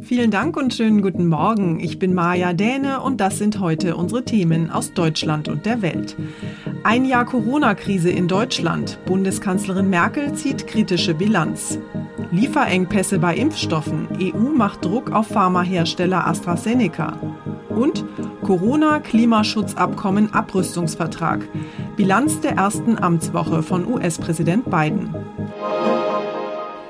Vielen Dank und schönen guten Morgen. Ich bin Maja Däne und das sind heute unsere Themen aus Deutschland und der Welt. Ein Jahr Corona-Krise in Deutschland. Bundeskanzlerin Merkel zieht kritische Bilanz. Lieferengpässe bei Impfstoffen. EU macht Druck auf Pharmahersteller AstraZeneca. Und Corona-Klimaschutzabkommen Abrüstungsvertrag. Bilanz der ersten Amtswoche von US-Präsident Biden.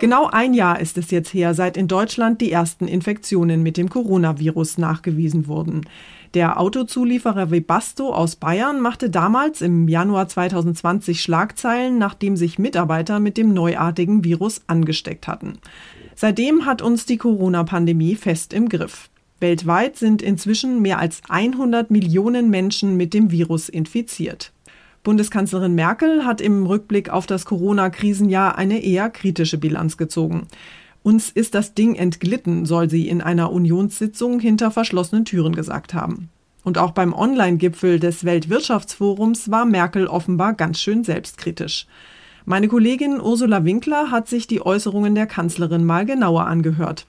Genau ein Jahr ist es jetzt her, seit in Deutschland die ersten Infektionen mit dem Coronavirus nachgewiesen wurden. Der Autozulieferer Webasto aus Bayern machte damals im Januar 2020 Schlagzeilen, nachdem sich Mitarbeiter mit dem neuartigen Virus angesteckt hatten. Seitdem hat uns die Corona-Pandemie fest im Griff. Weltweit sind inzwischen mehr als 100 Millionen Menschen mit dem Virus infiziert. Bundeskanzlerin Merkel hat im Rückblick auf das Corona-Krisenjahr eine eher kritische Bilanz gezogen. Uns ist das Ding entglitten, soll sie in einer Unionssitzung hinter verschlossenen Türen gesagt haben. Und auch beim Online-Gipfel des Weltwirtschaftsforums war Merkel offenbar ganz schön selbstkritisch. Meine Kollegin Ursula Winkler hat sich die Äußerungen der Kanzlerin mal genauer angehört.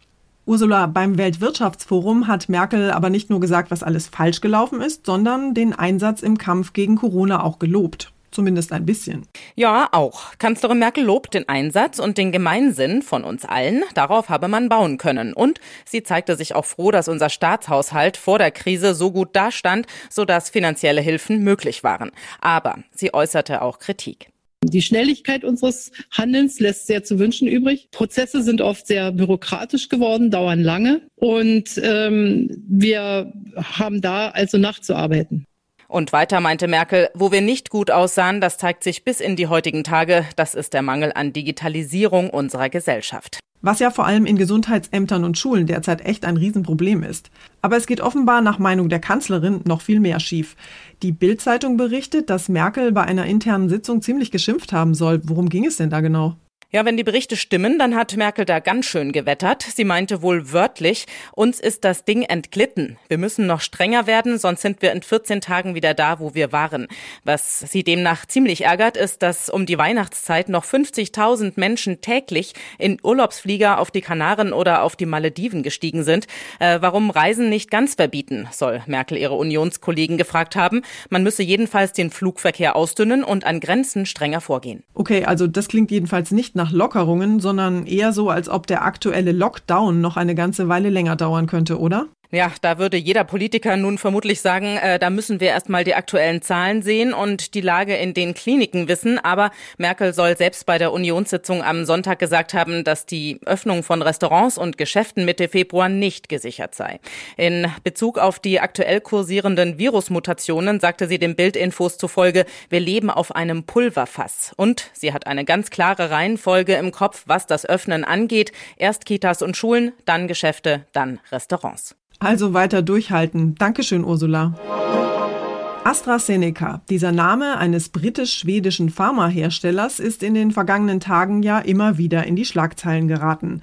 Ursula, beim Weltwirtschaftsforum hat Merkel aber nicht nur gesagt, was alles falsch gelaufen ist, sondern den Einsatz im Kampf gegen Corona auch gelobt. Zumindest ein bisschen. Ja, auch. Kanzlerin Merkel lobt den Einsatz und den Gemeinsinn von uns allen. Darauf habe man bauen können. Und sie zeigte sich auch froh, dass unser Staatshaushalt vor der Krise so gut dastand, sodass finanzielle Hilfen möglich waren. Aber sie äußerte auch Kritik. Die Schnelligkeit unseres Handelns lässt sehr zu wünschen übrig. Prozesse sind oft sehr bürokratisch geworden, dauern lange und ähm, wir haben da also nachzuarbeiten. Und weiter meinte Merkel, wo wir nicht gut aussahen, das zeigt sich bis in die heutigen Tage, das ist der Mangel an Digitalisierung unserer Gesellschaft. Was ja vor allem in Gesundheitsämtern und Schulen derzeit echt ein Riesenproblem ist. Aber es geht offenbar nach Meinung der Kanzlerin noch viel mehr schief. Die Bild-Zeitung berichtet, dass Merkel bei einer internen Sitzung ziemlich geschimpft haben soll. Worum ging es denn da genau? Ja, wenn die Berichte stimmen, dann hat Merkel da ganz schön gewettert. Sie meinte wohl wörtlich, uns ist das Ding entglitten. Wir müssen noch strenger werden, sonst sind wir in 14 Tagen wieder da, wo wir waren. Was sie demnach ziemlich ärgert, ist, dass um die Weihnachtszeit noch 50.000 Menschen täglich in Urlaubsflieger auf die Kanaren oder auf die Malediven gestiegen sind. Äh, warum Reisen nicht ganz verbieten, soll Merkel ihre Unionskollegen gefragt haben. Man müsse jedenfalls den Flugverkehr ausdünnen und an Grenzen strenger vorgehen. Okay, also das klingt jedenfalls nicht nach Lockerungen, sondern eher so, als ob der aktuelle Lockdown noch eine ganze Weile länger dauern könnte, oder? Ja, da würde jeder Politiker nun vermutlich sagen, äh, da müssen wir erstmal die aktuellen Zahlen sehen und die Lage in den Kliniken wissen. Aber Merkel soll selbst bei der Unionssitzung am Sonntag gesagt haben, dass die Öffnung von Restaurants und Geschäften Mitte Februar nicht gesichert sei. In Bezug auf die aktuell kursierenden Virusmutationen sagte sie dem Bildinfos zufolge, wir leben auf einem Pulverfass. Und sie hat eine ganz klare Reihenfolge im Kopf, was das Öffnen angeht. Erst Kitas und Schulen, dann Geschäfte, dann Restaurants. Also weiter durchhalten. Dankeschön, Ursula. AstraZeneca, dieser Name eines britisch-schwedischen Pharmaherstellers, ist in den vergangenen Tagen ja immer wieder in die Schlagzeilen geraten.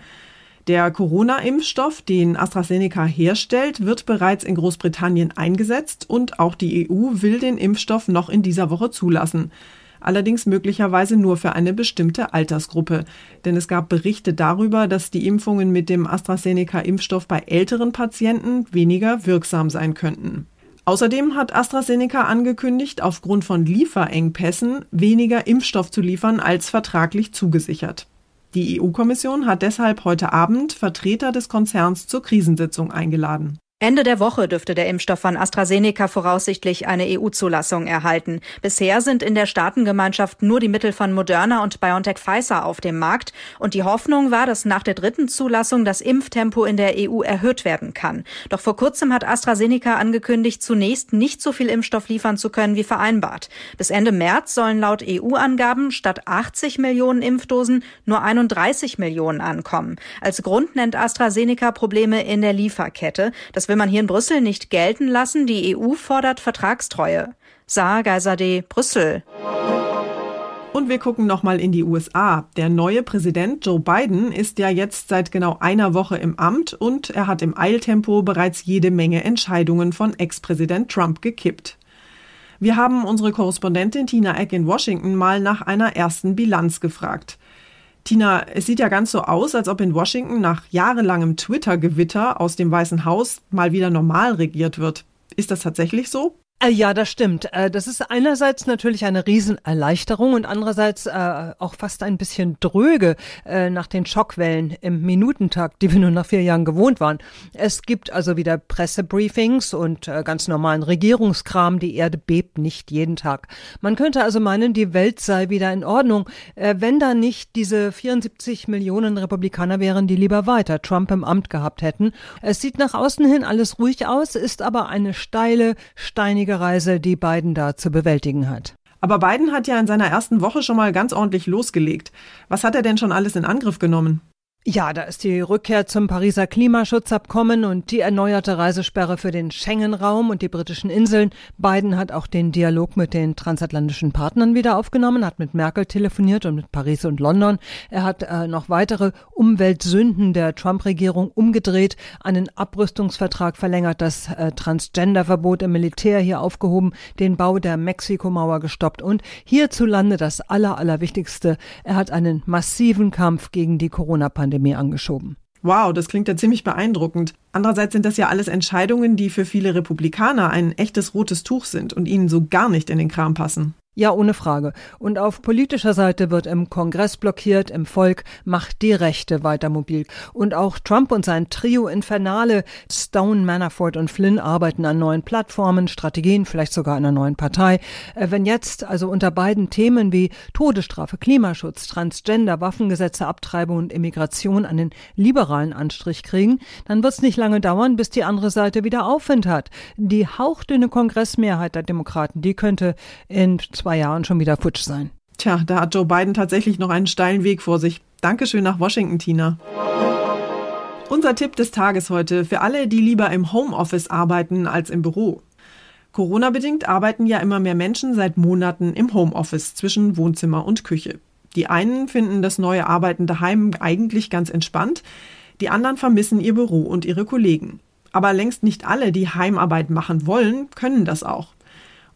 Der Corona-Impfstoff, den AstraZeneca herstellt, wird bereits in Großbritannien eingesetzt und auch die EU will den Impfstoff noch in dieser Woche zulassen allerdings möglicherweise nur für eine bestimmte Altersgruppe. Denn es gab Berichte darüber, dass die Impfungen mit dem AstraZeneca-Impfstoff bei älteren Patienten weniger wirksam sein könnten. Außerdem hat AstraZeneca angekündigt, aufgrund von Lieferengpässen weniger Impfstoff zu liefern als vertraglich zugesichert. Die EU-Kommission hat deshalb heute Abend Vertreter des Konzerns zur Krisensitzung eingeladen. Ende der Woche dürfte der Impfstoff von AstraZeneca voraussichtlich eine EU-Zulassung erhalten. Bisher sind in der Staatengemeinschaft nur die Mittel von Moderna und BioNTech Pfizer auf dem Markt. Und die Hoffnung war, dass nach der dritten Zulassung das Impftempo in der EU erhöht werden kann. Doch vor kurzem hat AstraZeneca angekündigt, zunächst nicht so viel Impfstoff liefern zu können wie vereinbart. Bis Ende März sollen laut EU-Angaben statt 80 Millionen Impfdosen nur 31 Millionen ankommen. Als Grund nennt AstraZeneca Probleme in der Lieferkette. Das das will man hier in Brüssel nicht gelten lassen. Die EU fordert Vertragstreue. Saar Geiserde, Brüssel. Und wir gucken nochmal in die USA. Der neue Präsident Joe Biden ist ja jetzt seit genau einer Woche im Amt und er hat im Eiltempo bereits jede Menge Entscheidungen von Ex-Präsident Trump gekippt. Wir haben unsere Korrespondentin Tina Eck in Washington mal nach einer ersten Bilanz gefragt. Tina, es sieht ja ganz so aus, als ob in Washington nach jahrelangem Twitter-Gewitter aus dem Weißen Haus mal wieder normal regiert wird. Ist das tatsächlich so? Äh, ja, das stimmt. Äh, das ist einerseits natürlich eine Riesenerleichterung und andererseits äh, auch fast ein bisschen dröge nach den Schockwellen im Minutentakt, die wir nur nach vier Jahren gewohnt waren. Es gibt also wieder Pressebriefings und ganz normalen Regierungskram. Die Erde bebt nicht jeden Tag. Man könnte also meinen, die Welt sei wieder in Ordnung, wenn da nicht diese 74 Millionen Republikaner wären, die lieber weiter Trump im Amt gehabt hätten. Es sieht nach außen hin alles ruhig aus, ist aber eine steile, steinige Reise, die Biden da zu bewältigen hat. Aber Biden hat ja in seiner ersten Woche schon mal ganz ordentlich losgelegt. Was hat er denn schon alles in Angriff genommen? Ja, da ist die Rückkehr zum Pariser Klimaschutzabkommen und die erneuerte Reisesperre für den Schengen-Raum und die britischen Inseln. Biden hat auch den Dialog mit den transatlantischen Partnern wieder aufgenommen, hat mit Merkel telefoniert und mit Paris und London. Er hat äh, noch weitere Umweltsünden der Trump-Regierung umgedreht, einen Abrüstungsvertrag verlängert, das äh, Transgender-Verbot im Militär hier aufgehoben, den Bau der Mexikomauer gestoppt und hierzulande das Aller, Allerwichtigste. Er hat einen massiven Kampf gegen die Corona-Pandemie Pandemie angeschoben. Wow, das klingt ja ziemlich beeindruckend. Andererseits sind das ja alles Entscheidungen, die für viele Republikaner ein echtes rotes Tuch sind und ihnen so gar nicht in den Kram passen. Ja, ohne Frage. Und auf politischer Seite wird im Kongress blockiert, im Volk macht die Rechte weiter mobil. Und auch Trump und sein Trio Infernale, Stone, Manafort und Flynn arbeiten an neuen Plattformen, Strategien, vielleicht sogar einer neuen Partei. Äh, wenn jetzt also unter beiden Themen wie Todesstrafe, Klimaschutz, Transgender, Waffengesetze, Abtreibung und Immigration einen liberalen Anstrich kriegen, dann wird es nicht lange dauern, bis die andere Seite wieder Aufwind hat. Die hauchdünne Kongressmehrheit der Demokraten, die könnte in zwei Jahren schon wieder futsch sein. Tja, da hat Joe Biden tatsächlich noch einen steilen Weg vor sich. Dankeschön nach Washington, Tina. Unser Tipp des Tages heute für alle, die lieber im Homeoffice arbeiten als im Büro. Corona-bedingt arbeiten ja immer mehr Menschen seit Monaten im Homeoffice zwischen Wohnzimmer und Küche. Die einen finden das neue Arbeiten daheim eigentlich ganz entspannt, die anderen vermissen ihr Büro und ihre Kollegen. Aber längst nicht alle, die Heimarbeit machen wollen, können das auch.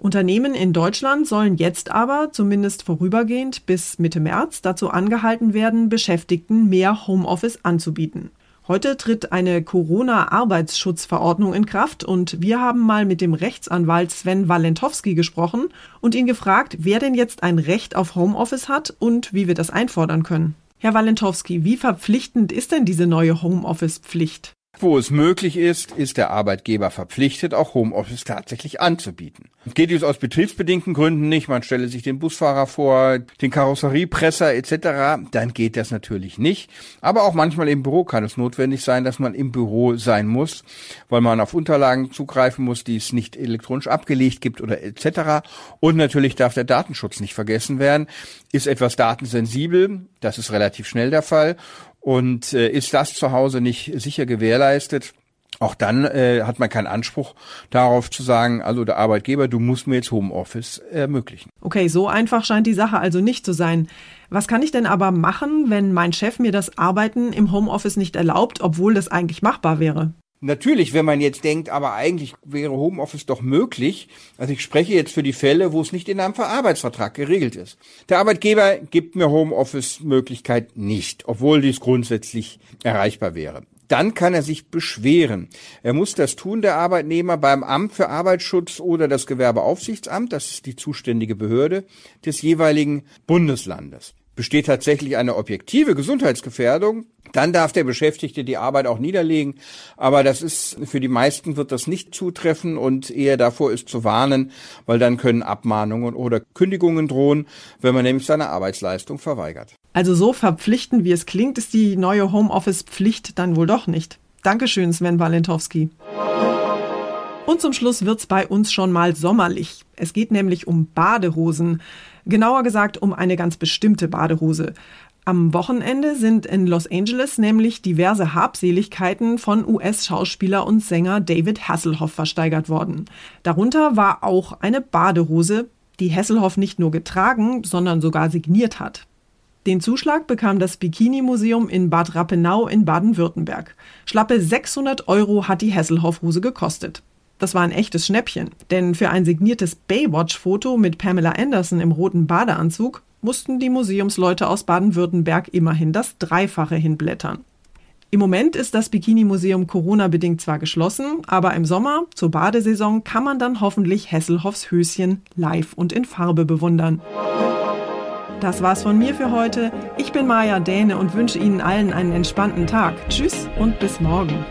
Unternehmen in Deutschland sollen jetzt aber, zumindest vorübergehend bis Mitte März, dazu angehalten werden, Beschäftigten mehr Homeoffice anzubieten. Heute tritt eine Corona-Arbeitsschutzverordnung in Kraft und wir haben mal mit dem Rechtsanwalt Sven Walentowski gesprochen und ihn gefragt, wer denn jetzt ein Recht auf Homeoffice hat und wie wir das einfordern können. Herr Walentowski, wie verpflichtend ist denn diese neue Homeoffice-Pflicht? Wo es möglich ist, ist der Arbeitgeber verpflichtet, auch Homeoffice tatsächlich anzubieten. Geht dies aus betriebsbedingten Gründen nicht, man stelle sich den Busfahrer vor, den Karosseriepresser etc., dann geht das natürlich nicht. Aber auch manchmal im Büro kann es notwendig sein, dass man im Büro sein muss, weil man auf Unterlagen zugreifen muss, die es nicht elektronisch abgelegt gibt oder etc. Und natürlich darf der Datenschutz nicht vergessen werden. Ist etwas datensensibel, das ist relativ schnell der Fall. Und äh, ist das zu Hause nicht sicher gewährleistet, auch dann äh, hat man keinen Anspruch darauf zu sagen, also der Arbeitgeber, du musst mir jetzt Homeoffice ermöglichen. Okay, so einfach scheint die Sache also nicht zu sein. Was kann ich denn aber machen, wenn mein Chef mir das Arbeiten im Homeoffice nicht erlaubt, obwohl das eigentlich machbar wäre? Natürlich, wenn man jetzt denkt, aber eigentlich wäre Homeoffice doch möglich. Also ich spreche jetzt für die Fälle, wo es nicht in einem Arbeitsvertrag geregelt ist. Der Arbeitgeber gibt mir Homeoffice-Möglichkeit nicht, obwohl dies grundsätzlich erreichbar wäre. Dann kann er sich beschweren. Er muss das tun, der Arbeitnehmer, beim Amt für Arbeitsschutz oder das Gewerbeaufsichtsamt, das ist die zuständige Behörde des jeweiligen Bundeslandes besteht tatsächlich eine objektive Gesundheitsgefährdung, dann darf der Beschäftigte die Arbeit auch niederlegen. Aber das ist, für die meisten wird das nicht zutreffen und eher davor ist zu warnen, weil dann können Abmahnungen oder Kündigungen drohen, wenn man nämlich seine Arbeitsleistung verweigert. Also so verpflichtend, wie es klingt, ist die neue Homeoffice-Pflicht dann wohl doch nicht. Dankeschön, Sven Walentowski. Und zum Schluss wird's bei uns schon mal sommerlich. Es geht nämlich um Badehosen. Genauer gesagt um eine ganz bestimmte Badehose. Am Wochenende sind in Los Angeles nämlich diverse Habseligkeiten von US-Schauspieler und Sänger David Hasselhoff versteigert worden. Darunter war auch eine Badehose, die Hasselhoff nicht nur getragen, sondern sogar signiert hat. Den Zuschlag bekam das Bikini-Museum in Bad Rappenau in Baden-Württemberg. Schlappe 600 Euro hat die Hasselhoff-Hose gekostet. Das war ein echtes Schnäppchen, denn für ein signiertes Baywatch-Foto mit Pamela Anderson im roten Badeanzug mussten die Museumsleute aus Baden-Württemberg immerhin das Dreifache hinblättern. Im Moment ist das Bikini-Museum Corona-bedingt zwar geschlossen, aber im Sommer, zur Badesaison, kann man dann hoffentlich Hesselhoffs Höschen live und in Farbe bewundern. Das war's von mir für heute. Ich bin Maja Däne und wünsche Ihnen allen einen entspannten Tag. Tschüss und bis morgen.